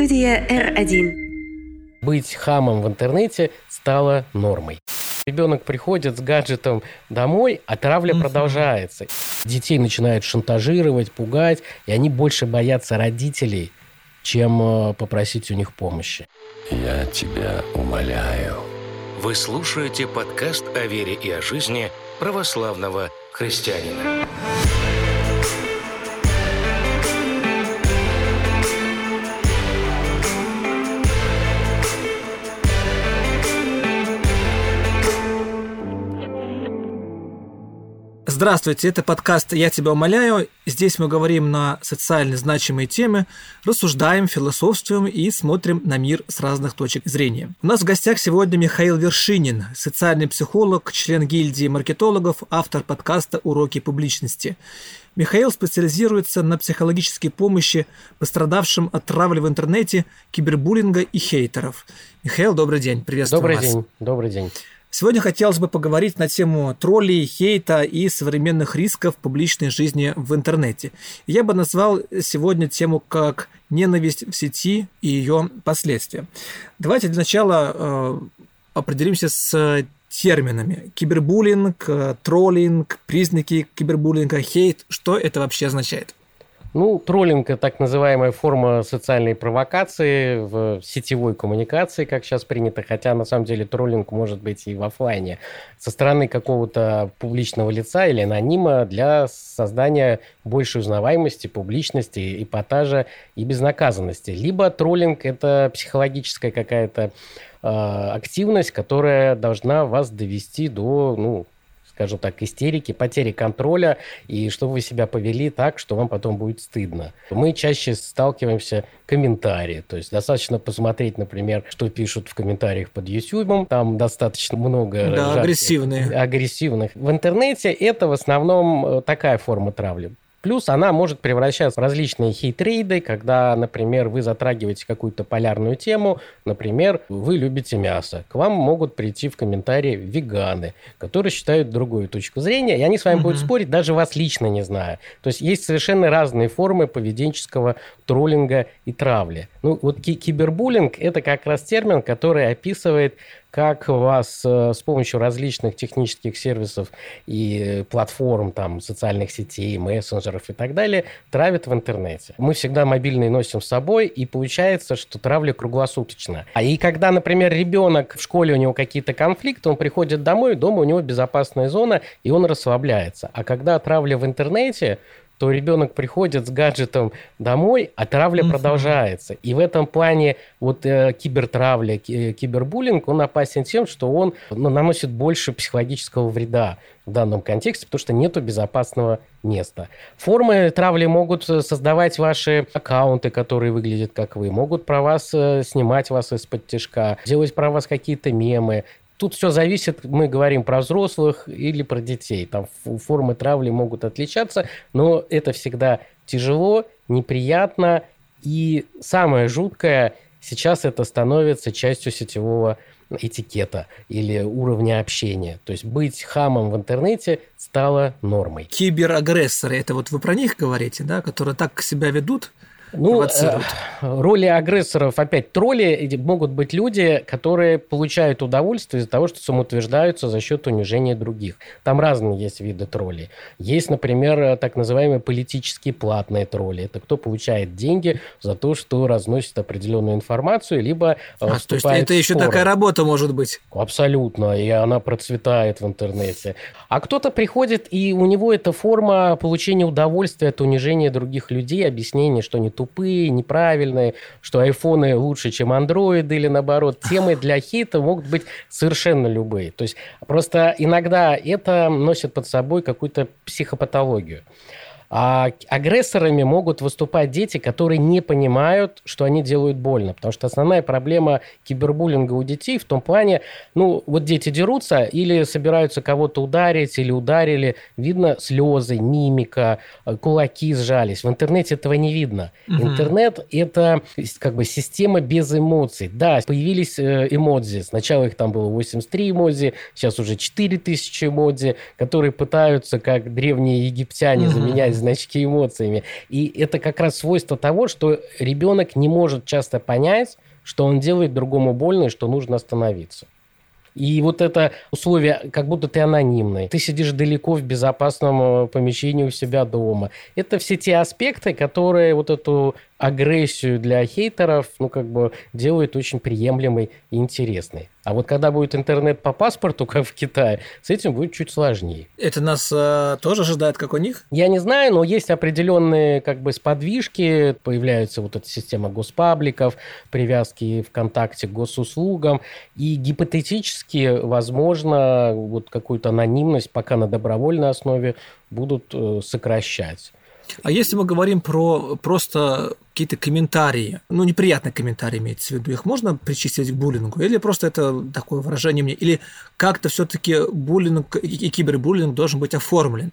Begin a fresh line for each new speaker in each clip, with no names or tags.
Студия R1.
Быть хамом в интернете стало нормой. Ребенок приходит с гаджетом домой, а травля продолжается. Детей начинают шантажировать, пугать, и они больше боятся родителей, чем э, попросить у них помощи.
Я тебя умоляю.
Вы слушаете подкаст о вере и о жизни православного христианина.
Здравствуйте, это подкаст «Я тебя умоляю». Здесь мы говорим на социально значимые темы, рассуждаем, философствуем и смотрим на мир с разных точек зрения. У нас в гостях сегодня Михаил Вершинин, социальный психолог, член гильдии маркетологов, автор подкаста «Уроки публичности». Михаил специализируется на психологической помощи пострадавшим от травли в интернете, кибербуллинга и хейтеров. Михаил, добрый день, приветствую
Добрый
вас.
день, добрый день.
Сегодня хотелось бы поговорить на тему троллей, хейта и современных рисков публичной жизни в интернете. Я бы назвал сегодня тему как ненависть в сети и ее последствия. Давайте для начала э, определимся с терминами. Кибербуллинг, троллинг, признаки кибербуллинга, хейт. Что это вообще означает?
Ну, троллинг – так называемая форма социальной провокации в сетевой коммуникации, как сейчас принято, хотя на самом деле троллинг может быть и в офлайне, со стороны какого-то публичного лица или анонима для создания большей узнаваемости, публичности, эпатажа и безнаказанности. Либо троллинг – это психологическая какая-то э, активность, которая должна вас довести до, ну, скажем так, истерики, потери контроля, и чтобы вы себя повели так, что вам потом будет стыдно. Мы чаще сталкиваемся комментарии, то есть достаточно посмотреть, например, что пишут в комментариях под YouTube, там достаточно много...
Да,
жарких,
агрессивные.
Агрессивных. В интернете это в основном э, такая форма травли. Плюс она может превращаться в различные хейтрейды, когда, например, вы затрагиваете какую-то полярную тему, например, вы любите мясо. К вам могут прийти в комментарии веганы, которые считают другую точку зрения, и они с вами
Мгм.
будут спорить, даже вас лично не зная. То есть есть совершенно разные формы поведенческого троллинга и травли. Ну, вот ки- кибербуллинг – это как раз термин, который описывает как вас э, с помощью различных технических сервисов и э, платформ, там, социальных сетей, мессенджеров и так далее, травят в интернете. Мы всегда мобильные носим с собой, и получается, что травля круглосуточно. А и когда, например, ребенок в школе, у него какие-то конфликты, он приходит домой, дома у него безопасная зона, и он расслабляется. А когда травля в интернете, то ребенок приходит с гаджетом домой, а травля
Мгм.
продолжается. И в этом плане вот э, кибертравля, ки- кибербуллинг, он опасен тем, что он ну, наносит больше психологического вреда в данном контексте, потому что нету безопасного места. Формы травли могут э, создавать ваши аккаунты, которые выглядят как вы, могут про вас э, снимать вас из-под тяжка, делать про вас какие-то мемы, Тут все зависит, мы говорим про взрослых или про детей. Там формы травли могут отличаться, но это всегда тяжело, неприятно. И самое жуткое, сейчас это становится частью сетевого этикета или уровня общения. То есть быть хамом в интернете стало нормой.
Киберагрессоры, это вот вы про них говорите, да, которые так себя ведут,
Ну, э, роли агрессоров, опять, тролли могут быть люди, которые получают удовольствие из-за того, что самоутверждаются за счет унижения других. Там разные есть виды троллей. Есть, например, э, так называемые политические платные тролли. Это кто получает деньги за то, что разносит определенную информацию, либо э,
А, то есть это еще такая работа может быть.
Абсолютно, и она процветает в интернете. А кто-то приходит, и у него это форма получения удовольствия от унижения других людей, объяснения, что они тупые, неправильные, что айфоны лучше, чем андроиды, или наоборот. Темы для хейта могут быть совершенно любые. То есть просто иногда это носит под собой какую-то психопатологию. А агрессорами могут выступать дети, которые не понимают, что они делают больно. Потому что основная проблема кибербуллинга у детей в том плане, ну, вот дети дерутся или собираются кого-то ударить, или ударили, видно слезы, мимика, э, кулаки сжались. В интернете этого не видно.
Мгм.
Интернет – это как бы система без эмоций. Да, появились э, эмодзи. Сначала их там было 83 эмодзи, сейчас уже 4000 эмодзи, которые пытаются, как древние египтяне,
Мгм.
заменять значки эмоциями. И это как раз свойство того, что ребенок не может часто понять, что он делает другому больно и что нужно остановиться. И вот это условие, как будто ты анонимный, ты сидишь далеко в безопасном э, помещении у себя дома. Это все те аспекты, которые вот эту агрессию для хейтеров, ну, как бы делают очень приемлемой и интересной. А вот когда будет интернет по паспорту, как в Китае, с этим будет чуть сложнее.
Это нас э, тоже ожидает, как у них?
Я не знаю, но есть определенные как бы сподвижки, появляется вот эта система госпабликов, привязки ВКонтакте к госуслугам, и гипотетически, возможно, вот какую-то анонимность пока на добровольной основе будут э, сокращать.
А если мы говорим про просто какие-то комментарии, ну, неприятные комментарии имеется в виду, их можно причислить к буллингу? Или просто это такое выражение мне? Или как-то все таки буллинг и кибербуллинг должен быть оформлен?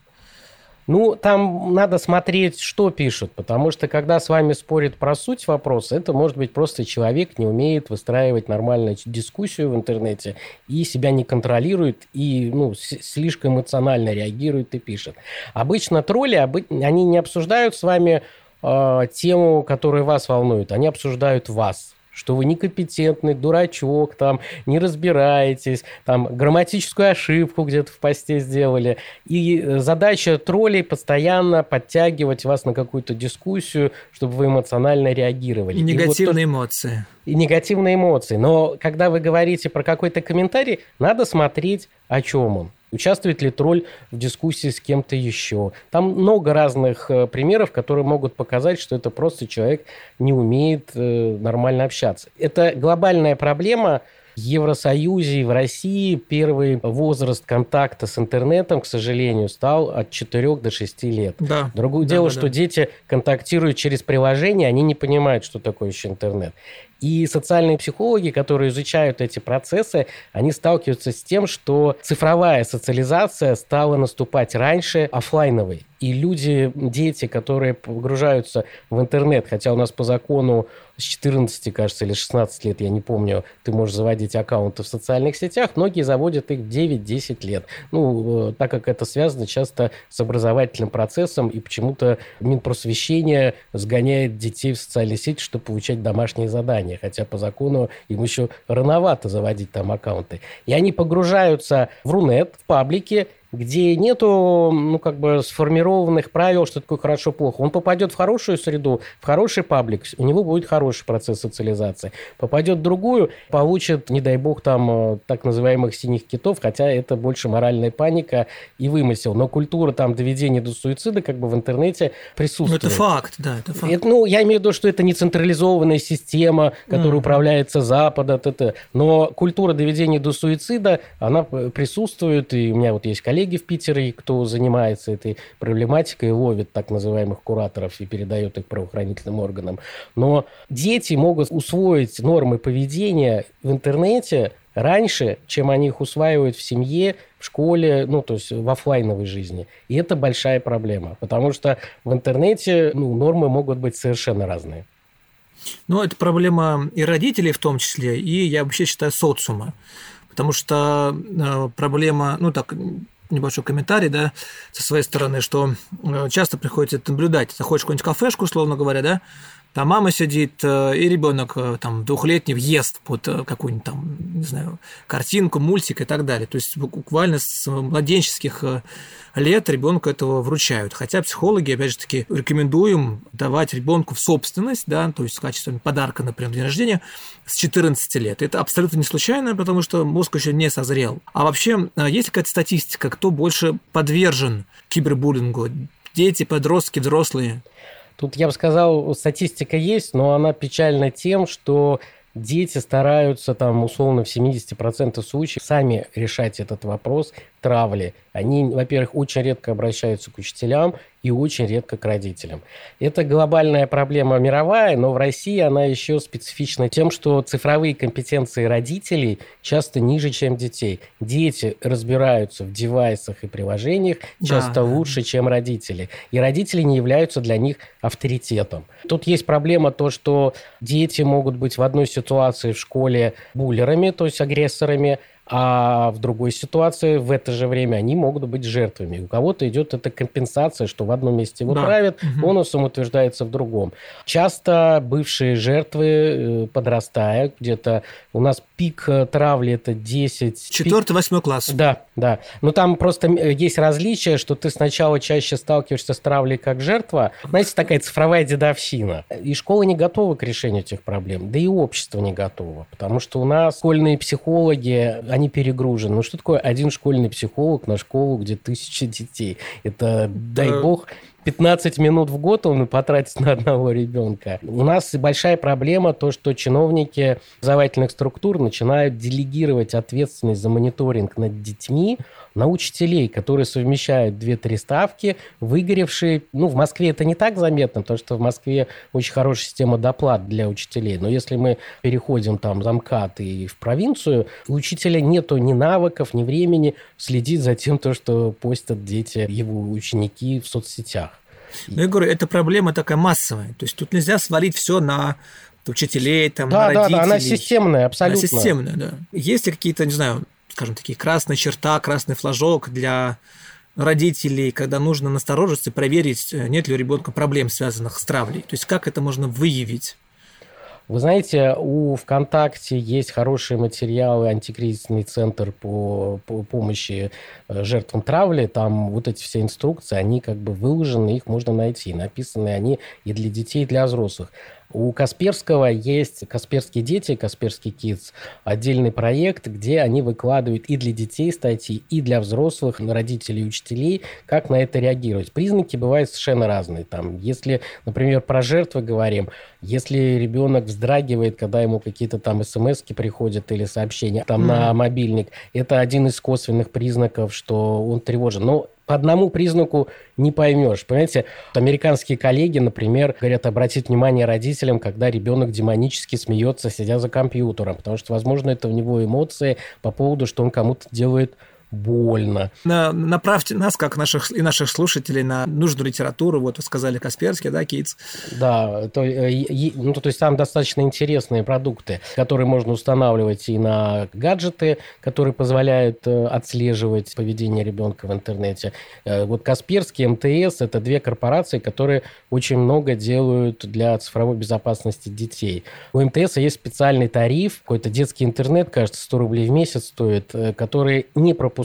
Ну, там надо смотреть, что пишут, потому что когда с вами спорит про суть вопроса, это может быть просто человек не умеет выстраивать нормальную дискуссию в интернете и себя не контролирует, и ну, слишком эмоционально реагирует и пишет. Обычно тролли, они не обсуждают с вами э, тему, которая вас волнует, они обсуждают вас что вы некомпетентный, дурачок, там, не разбираетесь, там, грамматическую ошибку где-то в посте сделали. И э, задача троллей постоянно подтягивать вас на какую-то дискуссию, чтобы вы эмоционально реагировали.
И негативные и вот эмоции.
И негативные эмоции. Но когда вы говорите про какой-то комментарий, надо смотреть, о чем он. Участвует ли тролль в дискуссии с кем-то еще? Там много разных э, примеров, которые могут показать, что это просто человек не умеет э, нормально общаться. Это глобальная проблема, Евросоюзе и в России первый возраст контакта с интернетом, к сожалению, стал от 4 до 6 лет.
Да.
Другое да, дело, да, что да. дети контактируют через приложение, они не понимают, что такое еще интернет. И социальные психологи, которые изучают эти процессы, они сталкиваются с тем, что цифровая социализация стала наступать раньше офлайновой. И люди, дети, которые погружаются в интернет, хотя у нас по закону с 14, кажется, или 16 лет, я не помню, ты можешь заводить аккаунты в социальных сетях, многие заводят их в 9-10 лет. Ну, э, так как это связано часто с образовательным процессом, и почему-то Минпросвещение сгоняет детей в социальные сети, чтобы получать домашние задания, хотя по закону им еще рановато заводить там аккаунты. И они погружаются в Рунет, в паблики, где нету, ну, как бы сформированных правил, что такое хорошо-плохо. Он попадет в хорошую среду, в хороший паблик, у него будет хороший процесс социализации. Попадет в другую, получит, не дай бог, там, э, так называемых синих китов, хотя это больше моральная паника и вымысел. Но культура там доведения до суицида как бы в интернете присутствует.
Ну, это факт, да, это факт.
Это, ну, я имею в виду, что это не централизованная система, которая mm-hmm. управляется Запада, это, но культура доведения до суицида, она присутствует, и у меня вот есть коллеги, коллеги в Питере, кто занимается этой проблематикой, ловит так называемых кураторов и передает их правоохранительным органам. Но дети могут усвоить нормы поведения в интернете раньше, чем они их усваивают в семье, в школе, ну, то есть в офлайновой жизни. И это большая проблема, потому что в интернете ну, нормы могут быть совершенно разные.
Ну, это проблема и родителей в том числе, и я вообще считаю социума. Потому что э, проблема, ну так, небольшой комментарий, да, со своей стороны, что э, часто приходится наблюдать. Заходишь в какую-нибудь кафешку, условно говоря, да, там мама сидит, э, и ребенок э, там двухлетний ест под какую-нибудь там, не знаю, картинку, мультик и так далее. То есть буквально с младенческих лет ребенку этого вручают. Хотя психологи, опять же таки, рекомендуем давать ребенку в собственность, да, то есть в качестве подарка, например, день рождения, с 14 лет. Это абсолютно не случайно, потому что мозг еще не созрел. А вообще, есть какая-то статистика, кто больше подвержен кибербуллингу? Дети, подростки, взрослые?
Тут, я бы сказал, статистика есть, но она печальна тем, что дети стараются там условно в 70% случаев сами решать этот вопрос травли. Они, во-первых, очень редко обращаются к учителям и очень редко к родителям. Это глобальная проблема мировая, но в России она еще специфична тем, что цифровые компетенции родителей часто ниже, чем детей. Дети разбираются в девайсах и приложениях часто да. лучше, чем родители. И родители не являются для них авторитетом. Тут есть проблема то, что дети могут быть в одной ситуации в школе буллерами, то есть агрессорами, А в другой ситуации в это же время они могут быть жертвами. У кого-то идет эта компенсация, что в одном месте его
Да.
травят,
Мгм.
бонусом утверждается в другом. Часто бывшие жертвы, э, подрастая, где-то у нас пик э, травли это 10... пик-
Четвертый, восьмой класс.
да, да. Но там просто э, есть различие, что ты сначала чаще сталкиваешься с травлей как жертва. Знаете, такая цифровая дедовщина. И школа не готова к решению этих проблем. Да и общество не готово. Потому что у нас школьные психологи, они перегружены. Ну что такое один школьный психолог на школу, где тысячи детей? Это, дай
Да.
бог, 15 минут в год он потратит на одного ребенка. У нас большая проблема то, что чиновники образовательных структур начинают делегировать ответственность за мониторинг над детьми на учителей, которые совмещают две-три ставки, выгоревшие. Ну, в Москве это не так заметно, потому что в Москве очень хорошая система доплат для учителей. Но если мы переходим там за МКАД и в провинцию, у учителя нету ни навыков, ни времени следить за тем, то, что постят дети, его ученики в соцсетях.
Ну, я говорю, эта проблема такая массовая. То есть тут нельзя свалить все на учителей, там,
Да,
на
да,
родителей.
да, она системная, абсолютно.
Она системная, да. Есть ли какие-то, не знаю, скажем, такие красная черта, красный флажок для родителей, когда нужно насторожиться и проверить, э, нет ли у ребенка проблем, связанных с травлей? То есть как это можно выявить?
Вы знаете, у ВКонтакте есть хорошие материалы, антикризисный центр по, по помощи э, жертвам травли. Там вот эти все инструкции, они как бы выложены, их можно найти. Написаны они и для детей, и для взрослых. У Касперского есть «Касперские дети», «Касперский Kids», отдельный проект, где они выкладывают и для детей статьи, и для взрослых, родителей и учителей, как на это реагировать. Признаки бывают совершенно разные. Там, если, например, про жертвы говорим, если ребенок вздрагивает, когда ему какие-то там смс приходят или сообщения там
Мгм.
на мобильник, это один из косвенных признаков, что он тревожен. Но по одному признаку не поймешь. Понимаете, американские коллеги, например, говорят обратить внимание родителям, когда ребенок демонически смеется, сидя за компьютером, потому что, возможно, это у него эмоции по поводу, что он кому-то делает больно.
На- направьте нас, как наших и наших слушателей, на нужную литературу. Вот вы сказали Касперский, да, Китс?
Да, то, э, е- ну, то есть там достаточно интересные продукты, которые можно устанавливать и на гаджеты, которые позволяют э, отслеживать поведение ребенка в интернете. Э, Вот Касперский, МТС – это две корпорации, которые очень много делают для цифровой безопасности детей. У МТС есть специальный тариф, какой-то детский интернет, кажется, 100 рублей в месяц стоит, э, который не пропускает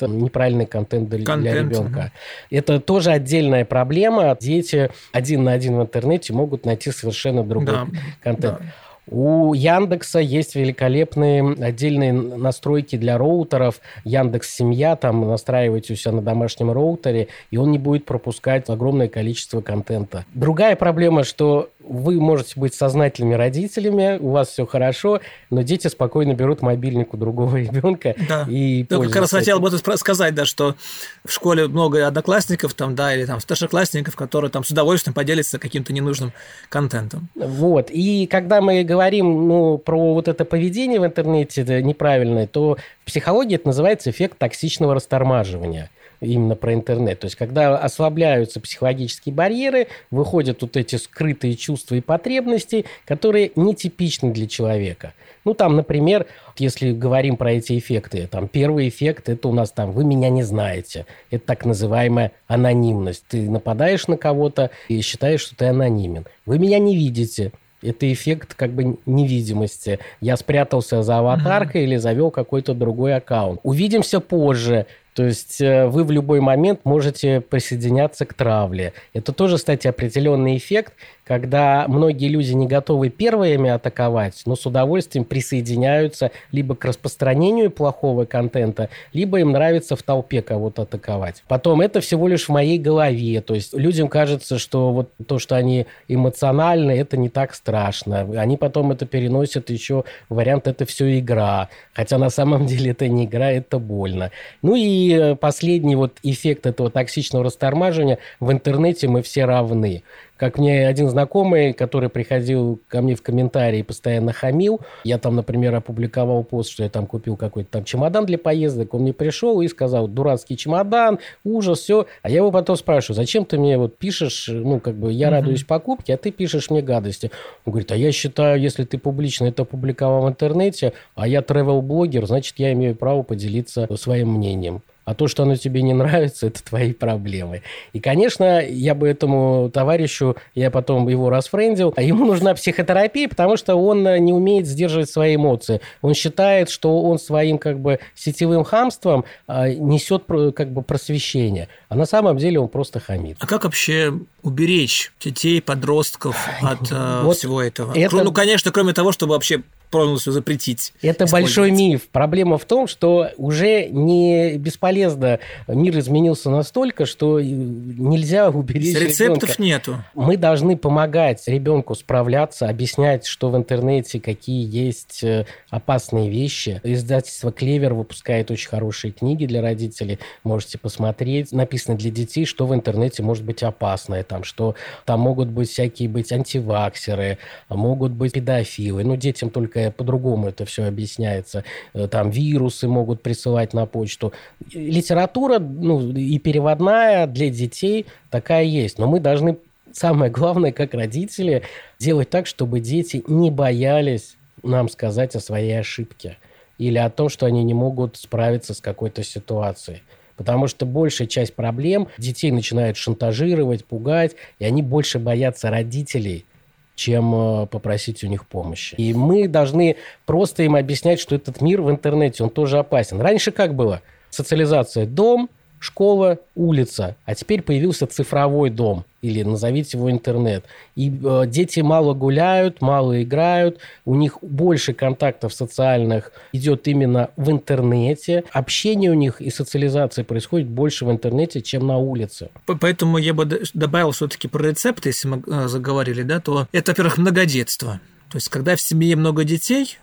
э, неправильный контент для, для
Контент,
ребенка. Это тоже отдельная проблема. Дети один на один в интернете могут найти совершенно другой
Да,
контент.
да.
У Яндекса есть великолепные отдельные настройки для роутеров. Яндекс Семья, там настраиваете у себя на домашнем роутере, и он не будет пропускать огромное количество контента. Другая проблема, что вы можете быть сознательными родителями, у вас все хорошо, но дети спокойно берут мобильник у другого ребенка
Да.
и
Я как раз хотел бы сказать, да, что в школе много одноклассников там, да, или там старшеклассников, которые там с удовольствием поделятся каким-то ненужным контентом.
Вот. И когда мы говорим ну, про вот это поведение в интернете это неправильное, то в психологии это называется эффект токсичного растормаживания именно про интернет. То есть, когда ослабляются психологические барьеры, выходят вот эти скрытые чувства и потребности, которые нетипичны для человека. Ну, там, например, если говорим про эти эффекты, там, первый эффект, это у нас там «вы меня не знаете». Это так называемая анонимность. Ты нападаешь на кого-то и считаешь, что ты анонимен. «Вы меня не видите». Это эффект как бы невидимости. Я спрятался за аватаркой или завел какой-то другой аккаунт. Увидимся позже. То есть э, вы в любой момент можете присоединяться к травле. Это тоже, кстати, определенный эффект, когда многие люди не готовы первыми атаковать, но с удовольствием присоединяются либо к распространению плохого контента, либо им нравится в толпе кого-то атаковать. Потом это всего лишь в моей голове. То есть людям кажется, что вот то, что они эмоциональны, это не так страшно. Они потом это переносят еще вариант «это все игра». Хотя на самом деле это не игра, это больно. Ну и э, последний вот эффект этого токсичного растормаживания в интернете мы все равны. как мне один знакомый, который приходил ко мне в комментарии и постоянно хамил, я там, например, опубликовал пост, что я там купил какой-то там чемодан для поездок, он мне пришел и сказал, дурацкий чемодан, ужас, все. А я его потом спрашиваю, зачем ты мне вот пишешь, ну, как бы, я радуюсь покупке, а ты пишешь мне гадости. Он говорит, а я считаю, если ты публично это опубликовал в интернете, а я travel-блогер, значит, я имею право поделиться своим мнением. А то, что оно тебе не нравится, это твои проблемы. И, конечно, я бы этому товарищу, я потом его расфрендил, а ему нужна психотерапия, потому что он э, не умеет сдерживать свои эмоции. Он считает, что он своим как бы сетевым хамством э, несет как бы просвещение. А на самом деле он просто хамит.
А как вообще уберечь детей, подростков от э, вот всего этого? Это... Ну, конечно, кроме того, чтобы вообще полностью запретить.
Это большой миф. Проблема в том, что уже не бесполезно. Мир изменился настолько, что нельзя уберечь
Рецептов
ребенка.
нету.
Мы должны помогать ребенку справляться, объяснять, что в интернете какие есть э, опасные вещи. Издательство «Клевер» выпускает очень хорошие книги для родителей. Можете посмотреть. Написано для детей, что в интернете может быть опасное. Там, что там могут быть всякие быть антиваксеры, могут быть педофилы. Ну, детям только по-другому это все объясняется. Э, там вирусы могут присылать на почту. Литература ну, и переводная для детей такая есть. Но мы должны, самое главное, как родители, делать так, чтобы дети не боялись нам сказать о своей ошибке или о том, что они не могут справиться с какой-то ситуацией. Потому что большая часть проблем детей начинают шантажировать, пугать, и они больше боятся родителей, чем э, попросить у них помощи. И мы должны просто им объяснять, что этот мир в интернете, он тоже опасен. Раньше как было? Социализация – дом – школа, улица, а теперь появился цифровой дом или назовите его интернет. И э, дети мало гуляют, мало играют, у них больше контактов социальных идет именно в интернете. Общение у них и социализация происходит больше в интернете, чем на улице.
Поэтому я бы добавил все-таки про рецепты, если мы э, заговорили, да, то это, во-первых, многодетство. То есть, когда в семье много детей,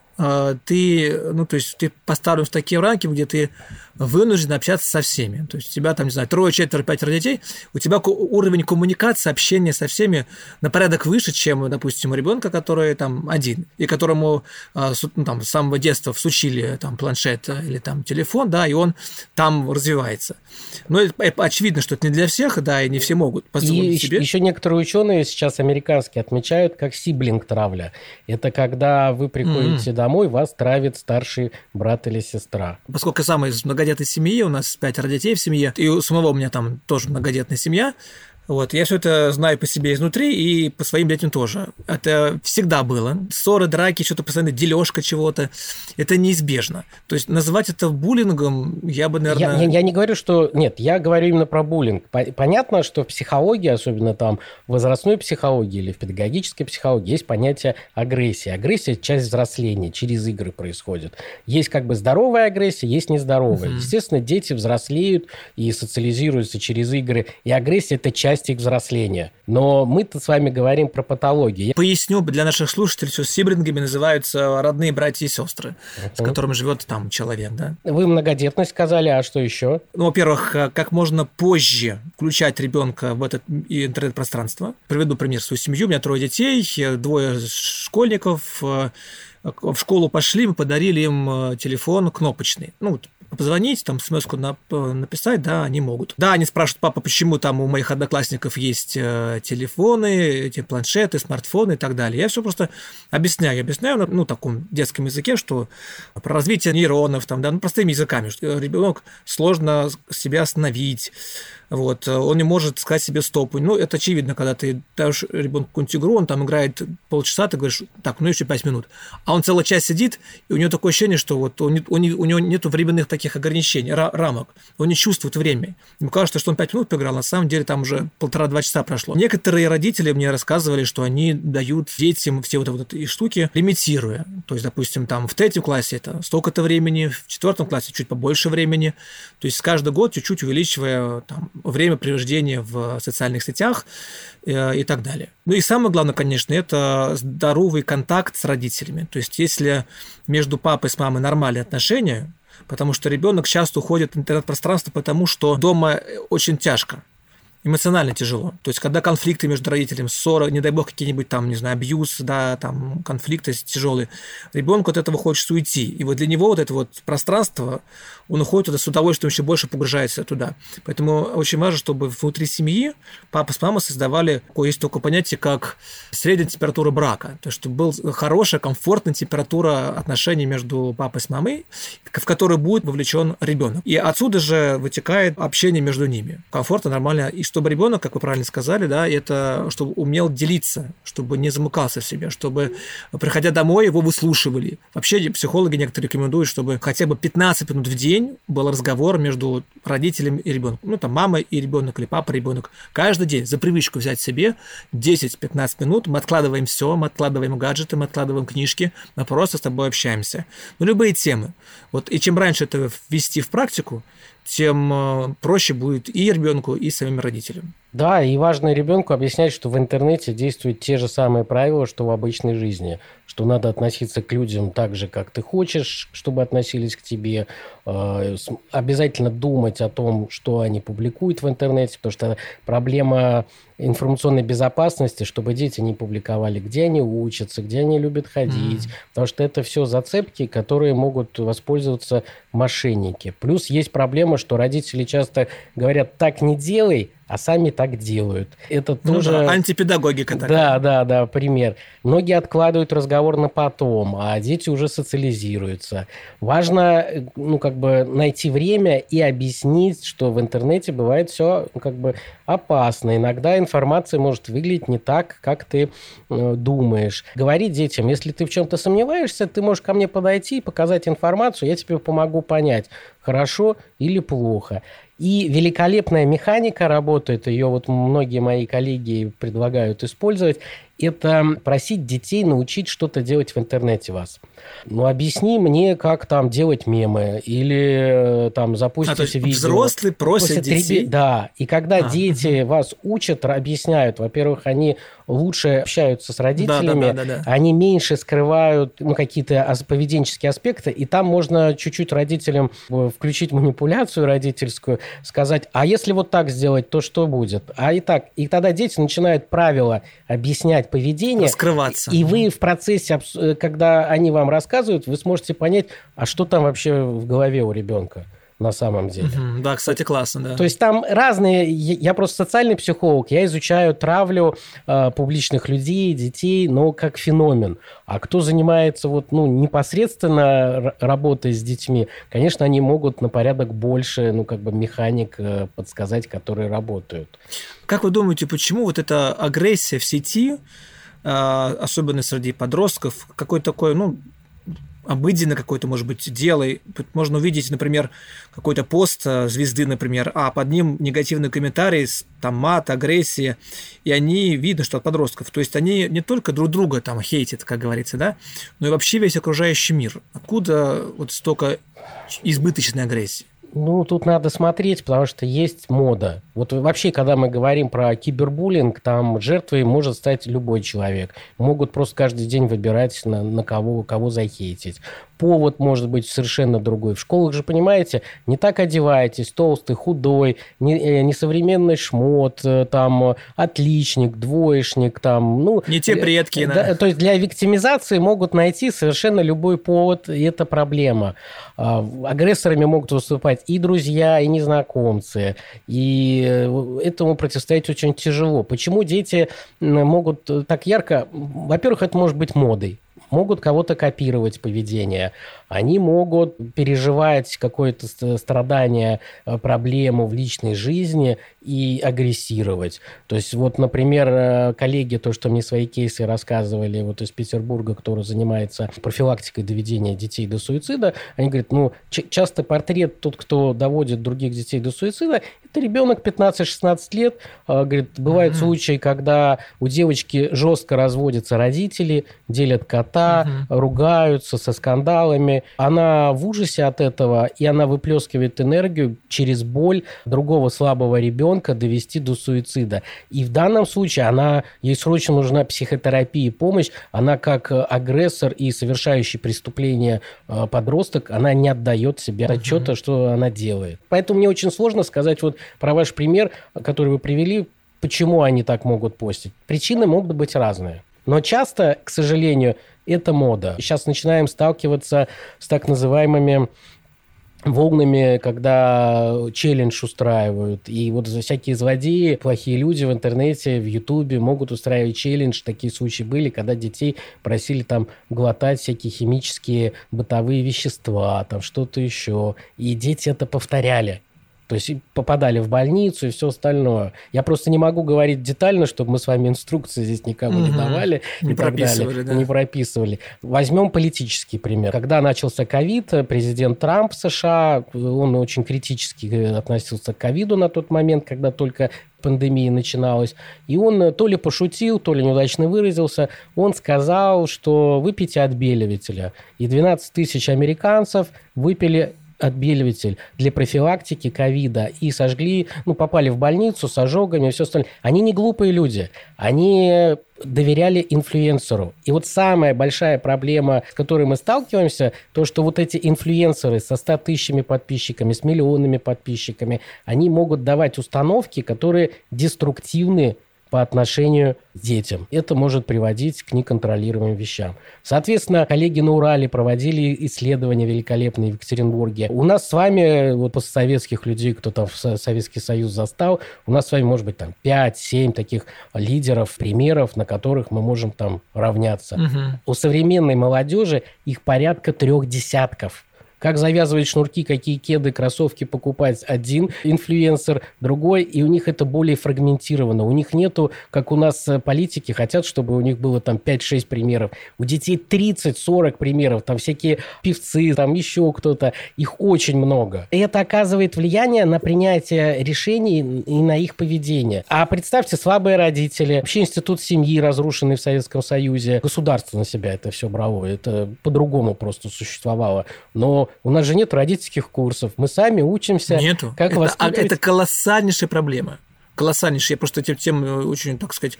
ты, ну, то есть ты поставлен в такие рамки, где ты вынужден общаться со всеми. То есть у тебя там, не знаю, трое, четверо, пятеро детей, у тебя уровень коммуникации, общения со всеми на порядок выше, чем, допустим, у ребенка, который там один, и которому а, ну, там, с самого детства всучили там планшет или там телефон, да, и он там развивается. Но это, очевидно, что это не для всех, да, и не все могут позволить
и
себе.
Еще некоторые ученые сейчас американские отмечают, как сиблинг травля. Это когда вы приходите mm-hmm. домой, вас травит старший брат или сестра.
Поскольку я сам из многодетной семьи, у нас пятеро детей в семье, и у самого у меня там тоже многодетная семья, вот, я все это знаю по себе изнутри и по своим детям тоже. Это всегда было. Ссоры, драки, что-то постоянно дележка чего-то. Это неизбежно. То есть называть это буллингом я бы, наверное...
Я, я, я не говорю, что... Нет, я говорю именно про буллинг. Понятно, что в психологии, особенно там в возрастной психологии или в педагогической психологии, есть понятие агрессии. Агрессия – часть взросления, через игры происходит. Есть как бы здоровая агрессия, есть нездоровая. Угу. Естественно, дети взрослеют и социализируются через игры. И агрессия – это часть часть их взросления. Но мы-то с вами говорим про патологии.
Поясню для наших слушателей, что сиблингами называются родные братья и сестры, uh-huh. с которыми живет там человек, да?
Вы многодетность сказали, а что еще?
Ну, во-первых, э, как можно позже включать ребенка в это интернет-пространство. Приведу пример свою семью. У меня трое детей, двое школьников. В школу пошли, мы подарили им э, телефон кнопочный. Ну, позвонить, там смс на, написать, да, они могут. Да, они спрашивают, папа, почему там у моих одноклассников есть э, телефоны, эти планшеты, смартфоны и так далее. Я все просто объясняю, объясняю на ну, таком детском языке, что про развитие нейронов, там, да, ну, простыми языками, что ребенок сложно себя остановить, вот, он не может сказать себе стоп. Ну, это очевидно, когда ты даешь ребенку какую-нибудь игру, он там играет полчаса, ты говоришь, так, ну еще пять минут. А он целый час сидит, и у него такое ощущение, что вот он, у него нет временных таких ограничений, рамок. Он не чувствует время. Ему кажется, что он пять минут поиграл, на самом деле там уже полтора-два часа прошло. Некоторые родители мне рассказывали, что они дают детям все вот, вот эти штуки, лимитируя. То есть, допустим, там в третьем классе это столько-то времени, в четвертом классе чуть побольше времени. То есть каждый год чуть-чуть увеличивая там, время превреждения в социальных сетях э, и так далее. Ну и самое главное, конечно, это здоровый контакт с родителями. То есть если между папой и с мамой нормальные отношения, потому что ребенок часто уходит в интернет-пространство, потому что дома очень тяжко. Эмоционально тяжело. То есть, когда конфликты между родителями, ссоры, не дай бог, какие-нибудь там, не знаю, абьюз, да, там, конфликты тяжелые, ребенку от этого хочется уйти. И вот для него вот это вот пространство, он уходит туда с удовольствием, еще больше погружается туда. Поэтому очень важно, чтобы внутри семьи папа с мамой создавали, есть только понятие, как средняя температура брака. То есть, чтобы была хорошая, комфортная температура отношений между папой с мамой, в которой будет вовлечен ребенок. И отсюда же вытекает общение между ними. Комфортно, нормально. И чтобы ребенок, как вы правильно сказали, да, это чтобы умел делиться, чтобы не замыкался в себе, чтобы, приходя домой, его выслушивали. Вообще психологи некоторые рекомендуют, чтобы хотя бы 15 минут в день был разговор между родителем и ребенком. Ну, там, мама и ребенок или папа, ребенок. Каждый день за привычку взять себе 10-15 минут, мы откладываем все, мы откладываем гаджеты, мы откладываем книжки, мы просто с тобой общаемся. Ну, любые темы. Вот, и чем раньше это ввести в практику, тем э, проще будет и ребенку, и самим родителям.
Да, и важно ребенку объяснять, что в интернете действуют те же самые правила, что в обычной жизни, что надо относиться к людям так же, как ты хочешь, чтобы относились к тебе, э, обязательно думать о том, что они публикуют в интернете, потому что проблема информационной безопасности, чтобы дети не публиковали, где они учатся, где они любят ходить, mm. потому что это все зацепки, которые могут воспользоваться мошенники. Плюс есть проблема, что родители часто говорят, так не делай, а сами так делают. Это ну тоже...
Да, антипедагогика такая.
Да, да, да, пример. Многие откладывают разговор на потом, а дети уже социализируются. Важно, ну, как бы найти время и объяснить, что в интернете бывает все, ну, как бы опасно. Иногда информация может выглядеть не так, как ты э, думаешь. Говорить детям, если ты в чем-то сомневаешься, ты можешь ко мне подойти и показать информацию, я тебе помогу понять, хорошо или плохо. И великолепная механика работает, ее вот многие мои коллеги предлагают использовать, это просить детей научить что-то делать в интернете вас. Ну, объясни мне, как там делать мемы, или э, там запустить а, то видео.
взрослые просят детей?
Да, и когда а, дети угу. вас учат, объясняют, во-первых, они лучше общаются с родителями, да, да, да, да, да. они меньше скрывают ну, какие-то поведенческие аспекты, и там можно чуть-чуть родителям э, включить манипуляцию родительскую, сказать, а если вот так сделать, то что будет? А и так, и тогда дети начинают правила объяснять поведение.
Раскрываться.
И вы в процессе, э, когда они вам рассказывают, вы сможете понять, а что там вообще в голове у ребенка на самом деле.
да, кстати, классно, да.
То есть там разные... Я просто социальный психолог, я изучаю травлю э, публичных людей, детей, но как феномен. А кто занимается вот, ну, непосредственно работой с детьми, конечно, они могут на порядок больше, ну, как бы механик э, подсказать, которые работают.
Как вы думаете, почему вот эта агрессия в сети, э, особенно среди подростков, какой такой, ну, обыденно какое-то, может быть, дело. Можно увидеть, например, какой-то пост э, звезды, например, а под ним негативный комментарий, там мат, агрессия, и они видно, что от подростков. То есть они не только друг друга там хейтят, как говорится, да, но и вообще весь окружающий мир. Откуда вот столько избыточной агрессии?
Ну, тут надо смотреть, потому что есть мода. Вот вообще, когда мы говорим про кибербуллинг, там жертвой может стать любой человек. Могут просто каждый день выбирать, на, на кого, кого захейтить повод может быть совершенно другой. В школах же, понимаете, не так одеваетесь, толстый, худой, не, э, несовременный шмот, э, там, отличник, двоечник, там, ну...
Не те предки,
да. да. То есть для виктимизации могут найти совершенно любой повод, и это проблема. А, агрессорами могут выступать и друзья, и незнакомцы, и э, этому противостоять очень тяжело. Почему дети могут так ярко... Во-первых, это может быть модой могут кого-то копировать поведение, они могут переживать какое-то страдание, э, проблему в личной жизни и агрессировать. То есть вот, например, э, коллеги, то, что мне свои кейсы рассказывали вот из Петербурга, который занимается профилактикой доведения детей до суицида, они говорят, ну, часто портрет тот, кто доводит других детей до суицида, это ребенок 15-16 лет. А, говорит, бывают mm-hmm. случаи, когда у девочки жестко разводятся родители, делят кота, кота, ругаются со скандалами. Она в ужасе от этого, и она выплескивает энергию через боль другого слабого ребенка довести до суицида. И в данном случае она, ей срочно нужна психотерапия и помощь. Она как агрессор и совершающий преступление э, подросток, она не отдает себе отчета, что она делает. Поэтому мне очень сложно сказать вот про ваш пример, который вы привели, почему они так могут постить. Причины могут быть разные. Но часто, к сожалению, это мода. Сейчас начинаем сталкиваться с так называемыми волнами, когда челлендж устраивают. И вот за всякие злодеи, плохие люди в интернете, в Ютубе могут устраивать челлендж. Такие случаи были, когда детей просили там глотать всякие химические бытовые вещества, там что-то еще. И дети это повторяли. То есть попадали в больницу и все остальное. Я просто не могу говорить детально, чтобы мы с вами инструкции здесь никому угу. не давали
не
и так далее. Да. Не прописывали. Возьмем политический пример. Когда начался ковид, президент Трамп США, он очень критически относился к ковиду на тот момент, когда только пандемия начиналась. И он то ли пошутил, то ли неудачно выразился. Он сказал, что выпейте отбеливателя. И 12 тысяч американцев выпили отбеливатель для профилактики ковида и сожгли, ну, попали в больницу с ожогами и все остальное. Они не глупые люди. Они доверяли инфлюенсеру. И вот самая большая проблема, с которой мы сталкиваемся, то, что вот эти инфлюенсеры со 100 тысячами подписчиками, с миллионами подписчиками, они могут давать установки, которые деструктивны по отношению к детям. Это может приводить к неконтролируемым вещам. Соответственно, коллеги на Урале проводили исследования великолепные в Екатеринбурге. У нас с вами, вот постсоветских людей, кто там в Советский Союз застал, у нас с вами может быть там 5-7 таких лидеров, примеров, на которых мы можем там равняться. Угу. У современной молодежи их порядка трех десятков как завязывать шнурки, какие кеды, кроссовки покупать один инфлюенсер, другой, и у них это более фрагментировано. У них нету, как у нас э, политики хотят, чтобы у них было там 5-6 примеров. У детей 30-40 примеров, там всякие певцы, там еще кто-то. Их очень много. И это оказывает влияние на принятие решений и на их поведение. А представьте, слабые родители, вообще институт семьи, разрушенный в Советском Союзе, государство на себя это все брало. Это по-другому просто существовало. Но у нас же нет родительских курсов. Мы сами учимся.
Нету. Как это, воспитывать... это колоссальнейшая проблема колоссальнейший. Я просто этим тем очень, так сказать,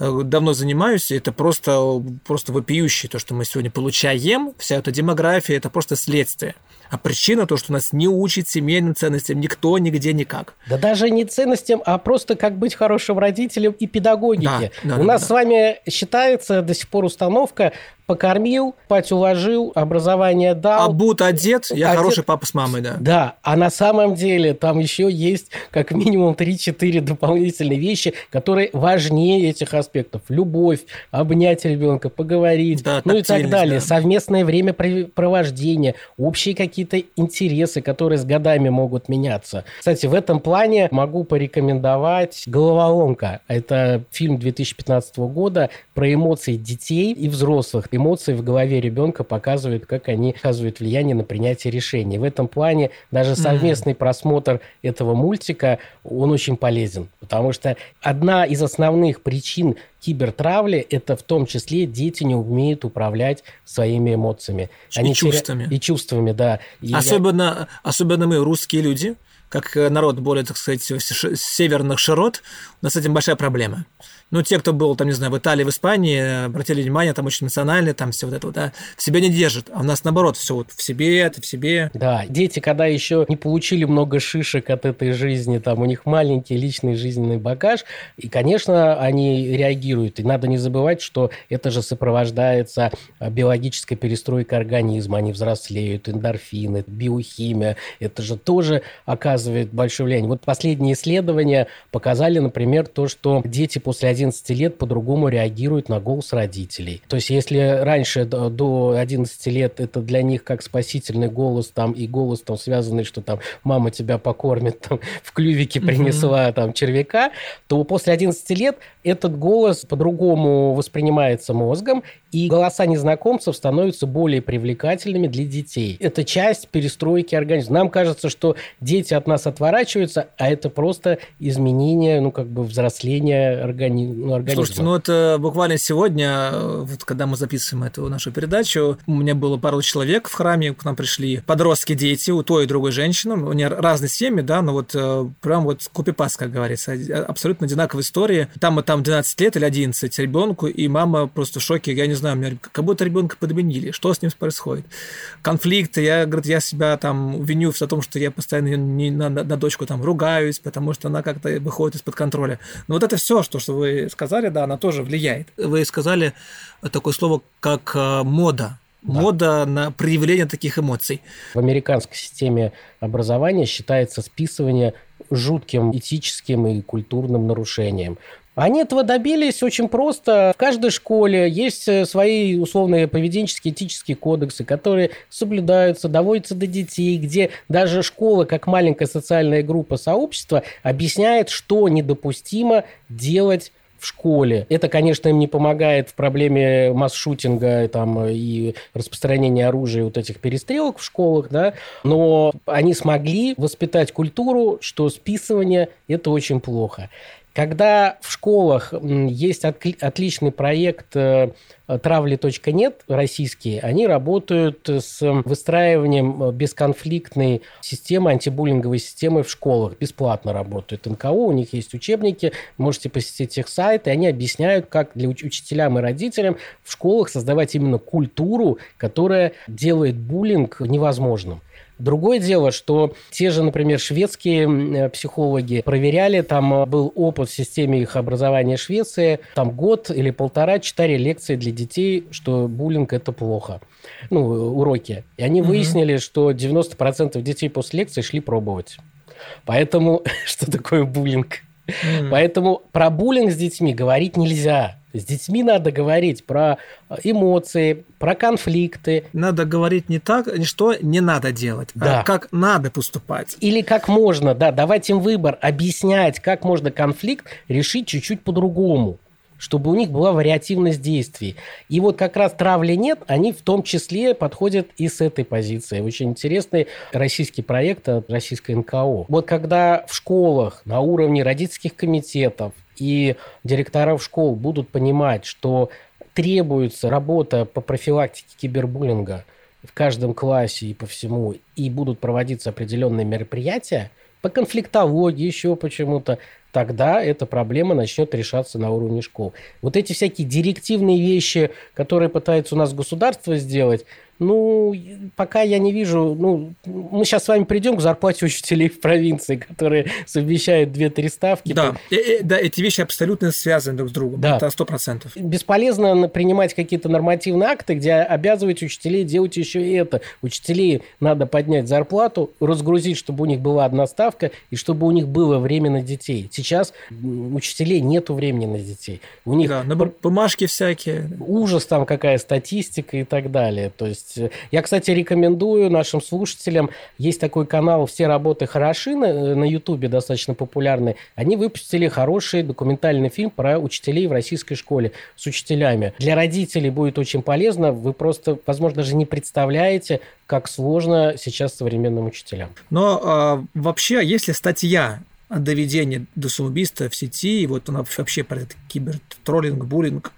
э, давно занимаюсь. Это просто, просто вопиющее. То, что мы сегодня получаем, вся эта демография, это просто следствие. А причина то, что нас не учит семейным ценностям никто, нигде, никак.
Да даже не ценностям, а просто как быть хорошим родителем и педагогике. Да, да, У да, нас да. с вами считается до сих пор установка покормил, пать уложил, образование дал.
Обут, одет, я одет. хороший папа с мамой, да.
Да, а на самом деле там еще есть как минимум 3-4 дополнительные вещи, которые важнее этих аспектов. Любовь, обнять ребенка, поговорить, да, ну и так далее. Да. Совместное времяпровождение, общие какие-то интересы, которые с годами могут меняться. Кстати, в этом плане могу порекомендовать «Головоломка». Это фильм 2015 года про эмоции детей и взрослых. Эмоции в голове ребенка показывают, как они оказывают влияние на принятие решений. В этом плане даже совместный mm-hmm. просмотр этого мультика, он очень полезен. Потому что одна из основных причин кибертравли – это в том числе дети не умеют управлять своими эмоциями.
Они и чувствами.
И чувствами, да.
И особенно, я... особенно мы, русские люди, как народ более, так сказать, северных широт, у нас с этим большая проблема. Ну, те, кто был, там, не знаю, в Италии, в Испании, обратили внимание, там очень национальные, там все вот это да, в себе не держит. А у нас, наоборот, все вот в себе, это в себе.
Да, дети, когда еще не получили много шишек от этой жизни, там, у них маленький личный жизненный багаж, и, конечно, они реагируют. И надо не забывать, что это же сопровождается а, биологической перестройкой организма, они взрослеют, эндорфины, биохимия, это же тоже оказывает большое влияние. Вот последние исследования показали, например, то, что дети после 11 11 лет по-другому реагируют на голос родителей. То есть, если раньше до 11 лет это для них как спасительный голос там и голос там связанный, что там мама тебя покормит, там в клювике принесла mm-hmm. там червяка, то после 11 лет этот голос по-другому воспринимается мозгом, и голоса незнакомцев становятся более привлекательными для детей. Это часть перестройки организма. Нам кажется, что дети от нас отворачиваются, а это просто изменение, ну, как бы взросления органи... ну, организма.
Слушайте, ну это буквально сегодня, вот когда мы записываем эту нашу передачу, у меня было пару человек в храме, к нам пришли подростки, дети, у той и другой женщины, у них разные семьи, да, но вот э, прям вот копипаст, как говорится, абсолютно одинаковые истории. Там и там 12 лет или 11 ребенку, и мама просто в шоке, я не знаю, мне как будто ребенка подменили, что с ним происходит. Конфликты, я, говорит, я себя там виню в том, что я постоянно не, на, на дочку там ругаюсь, потому что она как-то выходит из-под контроля. Но вот это все, что, что вы сказали, да, она тоже влияет. Вы сказали такое слово, как э, мода. Да. Мода на проявление таких эмоций.
В американской системе образования считается списывание жутким этическим и культурным нарушением. Они этого добились очень просто. В каждой школе есть э, свои условные поведенческие, этические кодексы, которые соблюдаются, доводятся до детей, где даже школа, как маленькая социальная группа сообщества, объясняет, что недопустимо делать в школе. Это, конечно, им не помогает в проблеме масс-шутинга там, и распространения оружия, вот этих перестрелок в школах, да, но они смогли воспитать культуру, что списывание – это очень плохо. Когда в школах есть отличный проект э, травли.нет российские, они работают с выстраиванием э, бесконфликтной системы, антибуллинговой системы в школах. Бесплатно работают НКО, у них есть учебники, можете посетить их сайт, и они объясняют, как для учителям и родителям в школах создавать именно культуру, которая делает буллинг невозможным. Другое дело, что те же, например, шведские э, психологи проверяли, там э, был опыт в системе их образования Швеции, там год или полтора читали лекции для детей, что буллинг – это плохо. Ну, уроки. И они угу. выяснили, что 90% детей после лекции шли пробовать. Поэтому что такое буллинг? Поэтому про буллинг с детьми говорить нельзя. С детьми надо говорить про э, эмоции, про конфликты.
Надо говорить не так, что не надо делать, а да. а как надо поступать.
Или как можно, да, давать им выбор, объяснять, как можно конфликт решить чуть-чуть по-другому чтобы у них была вариативность действий. И вот как раз травли нет, они в том числе подходят и с этой позиции. Очень интересный российский проект от российской НКО. Вот когда в школах на уровне родительских комитетов и директоров школ будут понимать, что требуется работа по профилактике кибербуллинга в каждом классе и по всему, и будут проводиться определенные мероприятия по конфликтологии, еще почему-то, тогда эта проблема начнет решаться на уровне школ. Вот эти всякие директивные вещи, которые пытается у нас государство сделать, ну, пока я не вижу... Ну, мы сейчас с вами придем к зарплате учителей в провинции, которые совмещают 2-3 ставки.
Да, и, и, да, эти вещи абсолютно связаны друг с другом. Да. Это 100%.
Бесполезно принимать какие-то нормативные акты, где обязывать учителей делать еще и это. Учителей надо поднять зарплату, разгрузить, чтобы у них была одна ставка, и чтобы у них было время на детей. Сейчас учителей нет времени на детей. У них
да, на бумажки всякие.
Ужас там, какая статистика и так далее. То есть есть я, кстати, рекомендую нашим слушателям, есть такой канал «Все работы хороши» на, на YouTube, достаточно популярный. Они выпустили хороший документальный фильм про учителей в российской школе с учителями. Для родителей будет очень полезно. Вы просто, возможно, даже не представляете, как сложно сейчас современным учителям.
Но э, вообще, если статья доведение до самоубийства в сети, и вот она вообще про это кибертроллинг, буллинг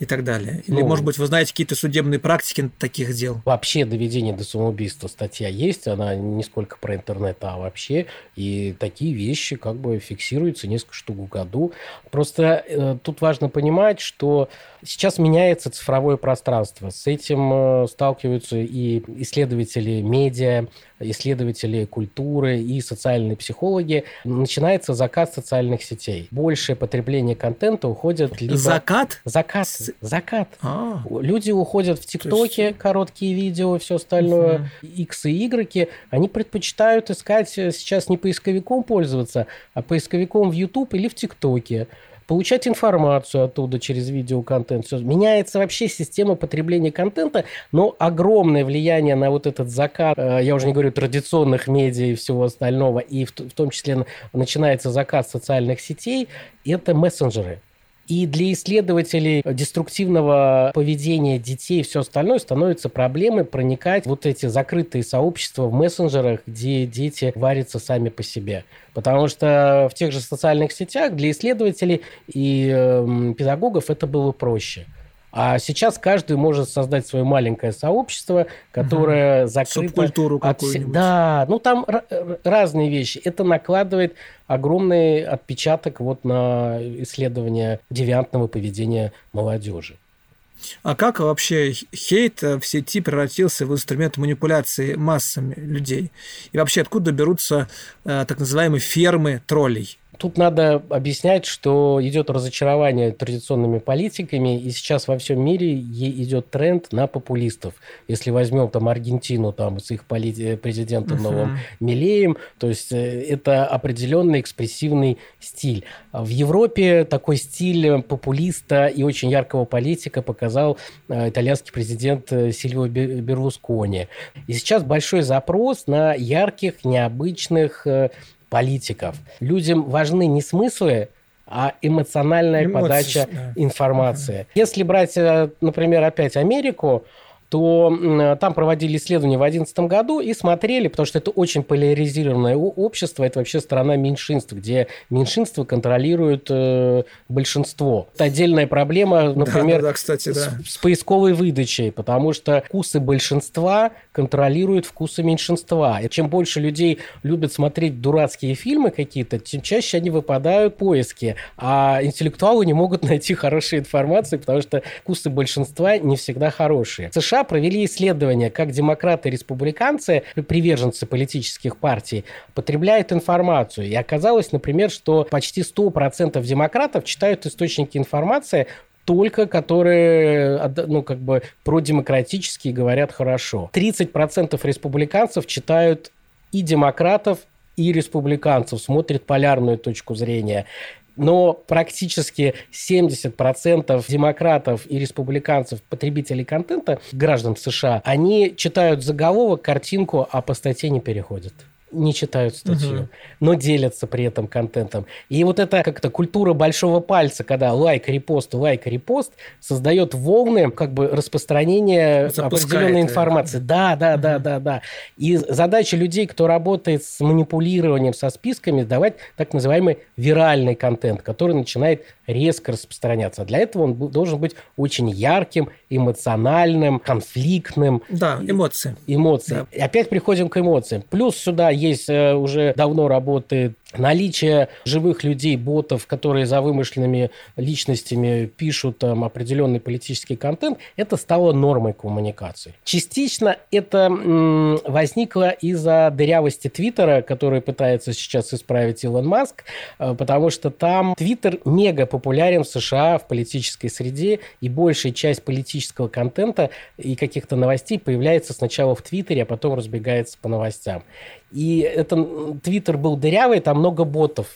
и так далее. Или, ну, может быть, вы знаете какие-то судебные практики таких дел?
Вообще доведение до самоубийства статья есть, она не сколько про интернет, а вообще. И такие вещи как бы фиксируются несколько штук в году. Просто э, тут важно понимать, что сейчас меняется цифровое пространство. С этим э, сталкиваются и исследователи медиа, исследователи культуры и социальные психологи. Начинается закат социальных сетей. Большее потребление контента уходит либо...
Закат?
Закат. Закат. А. Люди уходят в ТикТоке, есть... короткие видео, все остальное, угу. X и Y. Они предпочитают искать сейчас не поисковиком пользоваться, а поисковиком в YouTube или в ТикТоке получать информацию оттуда через видеоконтент. Все. Меняется вообще система потребления контента, но огромное влияние на вот этот закат, э, я уже не говорю традиционных медиа и всего остального, и в, том числе начинается закат социальных сетей, это мессенджеры. И для исследователей деструктивного поведения детей и все остальное становится проблемой проникать вот эти закрытые сообщества в мессенджерах, где дети варятся сами по себе. Потому что в тех же социальных сетях для исследователей и э, педагогов это было проще. А сейчас каждый может создать свое маленькое сообщество, которое угу. закрыто...
Субкультуру какую-нибудь.
Да, ну там разные вещи. Это накладывает огромный отпечаток вот на исследование девиантного поведения молодежи.
А как вообще хейт в сети превратился в инструмент манипуляции массами людей? И вообще откуда берутся э, так называемые фермы троллей?
Тут надо объяснять, что идет разочарование традиционными политиками, и сейчас во всем мире идет тренд на популистов. Если возьмем там Аргентину там, с их президентом uh-huh. новым Милеем, то есть э, это определенный экспрессивный стиль. В Европе такой стиль популиста и очень яркого политика показал э, итальянский президент э, Сильвио Берлускони. И сейчас большой запрос на ярких, необычных политиков. Людям важны не смыслы, а эмоциональная Эмоции, подача да. информации. Если брать, э, например, опять Америку, то там проводили исследования в 2011 году и смотрели, потому что это очень поляризированное общество, это вообще страна меньшинств, где меньшинство контролирует э, большинство. Это отдельная проблема, например, да, да, да, кстати, да. С, с поисковой выдачей, потому что вкусы большинства контролируют вкусы меньшинства. И чем больше людей любят смотреть дурацкие фильмы какие-то, тем чаще они выпадают в поиски, а интеллектуалы не могут найти хорошей информации, потому что вкусы большинства не всегда хорошие. В США провели исследование, как демократы и республиканцы, приверженцы политических партий, потребляют информацию. И оказалось, например, что почти 100% демократов читают источники информации только которые, ну, как бы продемократические говорят хорошо. 30% республиканцев читают и демократов, и республиканцев, смотрят полярную точку зрения но практически 70% демократов и республиканцев, потребителей контента, граждан США, они читают заголовок, картинку, а по статье не переходят не читают статью, угу. но делятся при этом контентом. И вот эта как-то культура большого пальца, когда лайк, репост, лайк, репост, создает волны как бы распространения определенной информации. Да, да, угу. да, да, да. И задача людей, кто работает с манипулированием со списками, давать так называемый виральный контент, который начинает резко распространяться. Для этого он должен быть очень ярким, эмоциональным, конфликтным.
Да, эмоции.
Эмоции. Да. И опять приходим к эмоциям. Плюс сюда есть э, уже давно работает наличие живых людей, ботов, которые за вымышленными личностями пишут там, определенный политический контент, это стало нормой коммуникации. Частично это м, возникло из-за дырявости Твиттера, который пытается сейчас исправить Илон Маск, э, потому что там Твиттер мега популярен в США в политической среде, и большая часть политического контента и каких-то новостей появляется сначала в Твиттере, а потом разбегается по новостям. И это Твиттер был дырявый, там много ботов.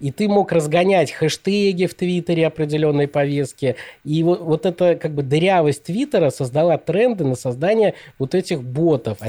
И ты мог разгонять хэштеги в Твиттере определенной повестки. И вот, вот эта как бы дырявость Твиттера создала тренды на создание вот этих ботов. А,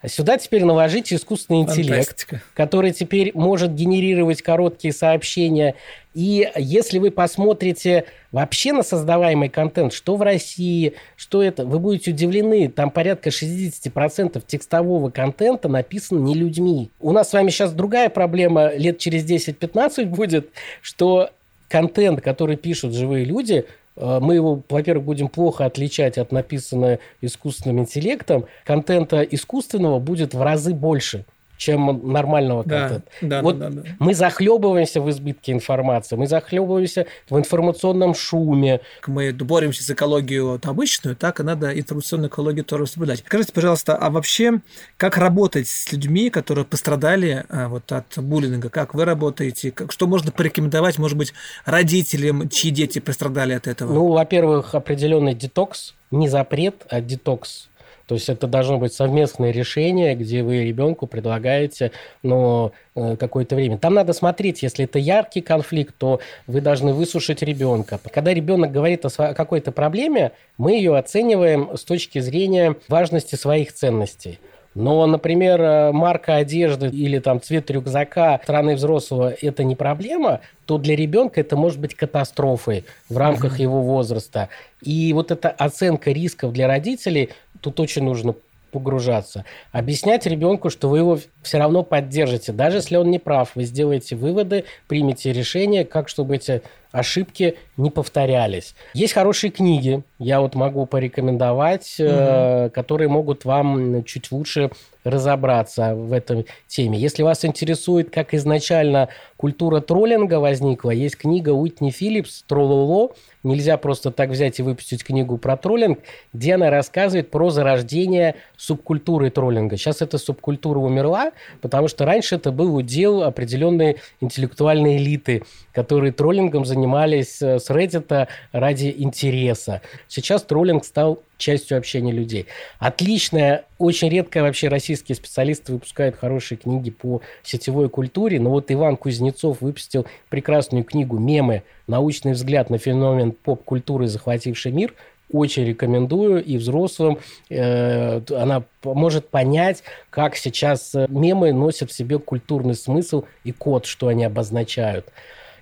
а сюда теперь наложить искусственный интеллект, Фантастика. который теперь может генерировать короткие сообщения и если вы посмотрите вообще на создаваемый контент, что в России, что это, вы будете удивлены, там порядка 60% текстового контента написано не людьми. У нас с вами сейчас другая проблема, лет через 10-15 будет, что контент, который пишут живые люди, э, мы его, во-первых, будем плохо отличать от написанного искусственным интеллектом. Контента искусственного будет в разы больше чем нормального да, контента. Да, вот да, да, да. мы захлебываемся в избытке информации, мы захлебываемся в информационном шуме.
Мы боремся за экологию обычную, так и надо информационную экологию тоже соблюдать. Скажите, пожалуйста, а вообще как работать с людьми, которые пострадали а, вот от буллинга? Как вы работаете? Как, что можно порекомендовать, может быть, родителям, чьи дети пострадали от этого?
Ну, во-первых, определенный детокс, не запрет, а детокс то есть это должно быть совместное решение, где вы ребенку предлагаете ну, какое-то время. Там надо смотреть, если это яркий конфликт, то вы должны высушить ребенка. Когда ребенок говорит о какой-то проблеме, мы ее оцениваем с точки зрения важности своих ценностей. Но, например, э, марка одежды или там цвет рюкзака страны взрослого – это не проблема, то для ребенка это может быть катастрофой в рамках mm-hmm. его возраста. И вот эта оценка рисков для родителей тут очень нужно погружаться. Объяснять ребенку, что вы его все равно поддержите. Даже если он не прав, вы сделаете выводы, примете решение, как чтобы эти ошибки не повторялись. Есть хорошие книги, я вот могу порекомендовать, угу. э, которые могут вам чуть лучше разобраться в этой теме. Если вас интересует, как изначально культура троллинга возникла, есть книга Уитни Филлипс «Троллоло», Нельзя просто так взять и выпустить книгу про троллинг, где она рассказывает про зарождение субкультуры троллинга. Сейчас эта субкультура умерла, потому что раньше это был удел определенной интеллектуальной элиты, которые троллингом занимались э, с Reddit ради интереса. Сейчас троллинг стал частью общения людей. Отличная, очень редко вообще российские специалисты выпускают хорошие книги по сетевой культуре, но вот Иван Кузнецов выпустил прекрасную книгу «Мемы. Научный взгляд на феномен поп-культуры, захвативший мир», очень рекомендую и взрослым. Э, она может понять, как сейчас э, мемы носят в себе культурный смысл и код, что они обозначают.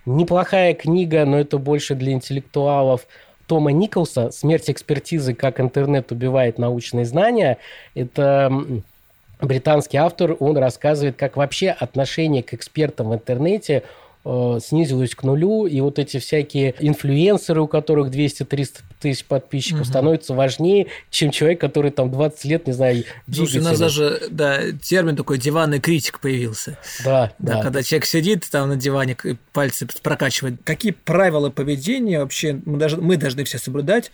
Неплохая книга, но это больше для интеллектуалов Тома Николса «Смерть экспертизы. Как интернет убивает научные знания». Это британский автор, он рассказывает, как вообще отношение к экспертам в интернете – Э, снизилась к нулю, и вот эти всякие инфлюенсеры, у которых 200-300 тысяч подписчиков, угу. становятся важнее, чем человек, который там 20 лет, не знаю,
Слушай, у нас даже да, термин такой диванный критик появился.
Да,
да, да. Когда человек сидит там на диване, пальцы прокачивает. Какие правила поведения вообще мы, даже, мы должны все соблюдать,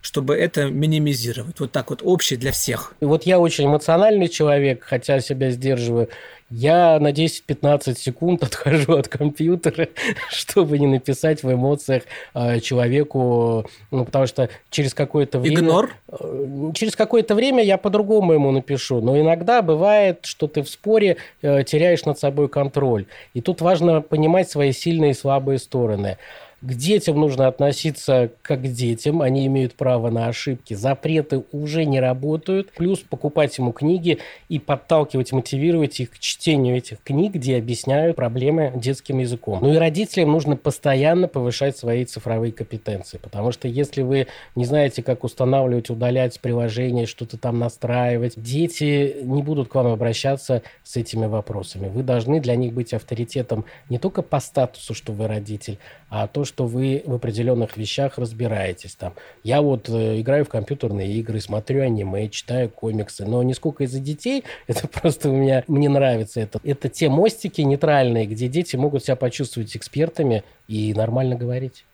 чтобы это минимизировать? Вот так вот, общее для всех.
И вот я очень эмоциональный человек, хотя себя сдерживаю. Я на 10-15 секунд отхожу от компьютера, чтобы не написать в эмоциях э, человеку, ну, потому что через какое-то время...
Игнор?
Э, через какое-то время я по-другому ему напишу, но иногда бывает, что ты в споре э, теряешь над собой контроль. И тут важно понимать свои сильные и слабые стороны. К детям нужно относиться как к детям, они имеют право на ошибки. Запреты уже не работают. Плюс покупать ему книги и подталкивать, мотивировать их к чтению этих книг, где объясняют проблемы детским языком. Ну и родителям нужно постоянно повышать свои цифровые компетенции, потому что если вы не знаете, как устанавливать, удалять приложения, что-то там настраивать, дети не будут к вам обращаться с этими вопросами. Вы должны для них быть авторитетом не только по статусу, что вы родитель, а то, что вы в определенных вещах разбираетесь. Там. Я вот э, играю в компьютерные игры, смотрю аниме, читаю комиксы, но не сколько из-за детей, это просто у меня, мне нравится это. Это те мостики нейтральные, где дети могут себя почувствовать экспертами и нормально говорить.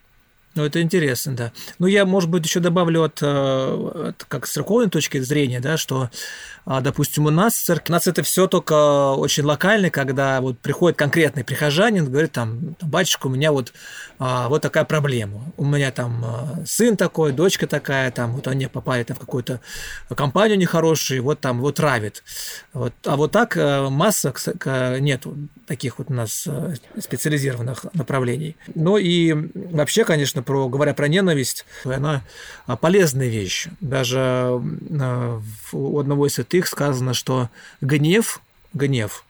Ну, это интересно, да. Ну, я, может быть, еще добавлю от, э, от как с церковной точки зрения, да, что а, допустим, у нас в церкви, у нас это все только очень локально, когда вот приходит конкретный прихожанин, говорит там, батюшка, у меня вот, а, вот такая проблема. У меня там а, сын такой, дочка такая, там вот они попали там, в какую-то компанию нехорошую, вот там вот травит. Вот. А вот так э, масса нету таких вот у нас э, специализированных направлений. Ну и вообще, конечно, про, говоря про ненависть, она полезная вещь. Даже э, у одного из святых сказано, что гнев, гнев,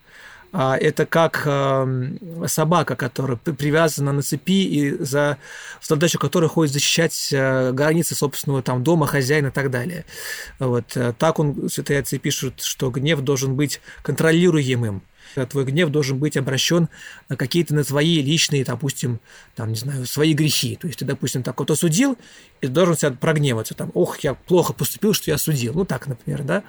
а, это как собака, которая привязана на цепи и за задачу которой ходит защищать границы собственного там дома, хозяина и так далее. Вот. Э, так он, святые отцы пишут, что гнев должен быть контролируемым твой гнев должен быть обращен на какие-то на твои личные, допустим, там, не знаю, свои грехи. То есть ты, допустим, так вот осудил, и ты должен себя прогневаться, там, ох, я плохо поступил, что я осудил. Ну, так, например, да.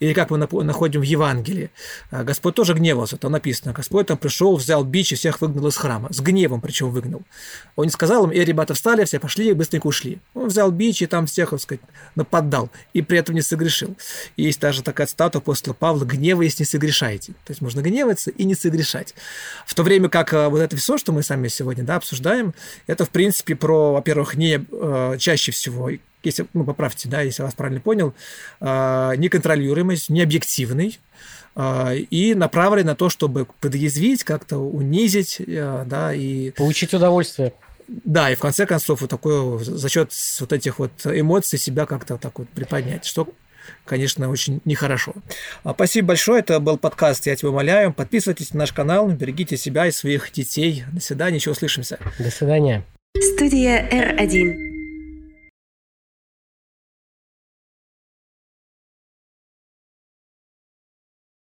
Или как мы находим в Евангелии. А, Господь тоже гневался, там написано, Господь там пришел, взял бич и всех выгнал из храма. С гневом причем выгнал. Он не сказал им, эй, ребята, встали, все пошли и быстренько ушли. Он взял бич и там всех, так сказать, нападал, и при этом не согрешил. И есть даже такая цитата после Павла, гневаясь, не согрешайте. То есть можно гневаться, гневаться и не согрешать. В то время как э, вот это все, что мы сами сегодня да, обсуждаем, это, в принципе, про, во-первых, не э, чаще всего, если, ну, поправьте, да, если я вас правильно понял, э, неконтролируемость, необъективный, и направлен на то, чтобы подъязвить, как-то унизить, да, и...
Получить удовольствие.
Да, и в конце концов вот такое за счет вот этих вот эмоций себя как-то так вот приподнять, что конечно, очень нехорошо. А, Спасибо большое. Это был подкаст «Я тебя умоляю». Подписывайтесь на наш канал, берегите себя и своих детей. До свидания, еще услышимся.
До свидания.
Студия R1.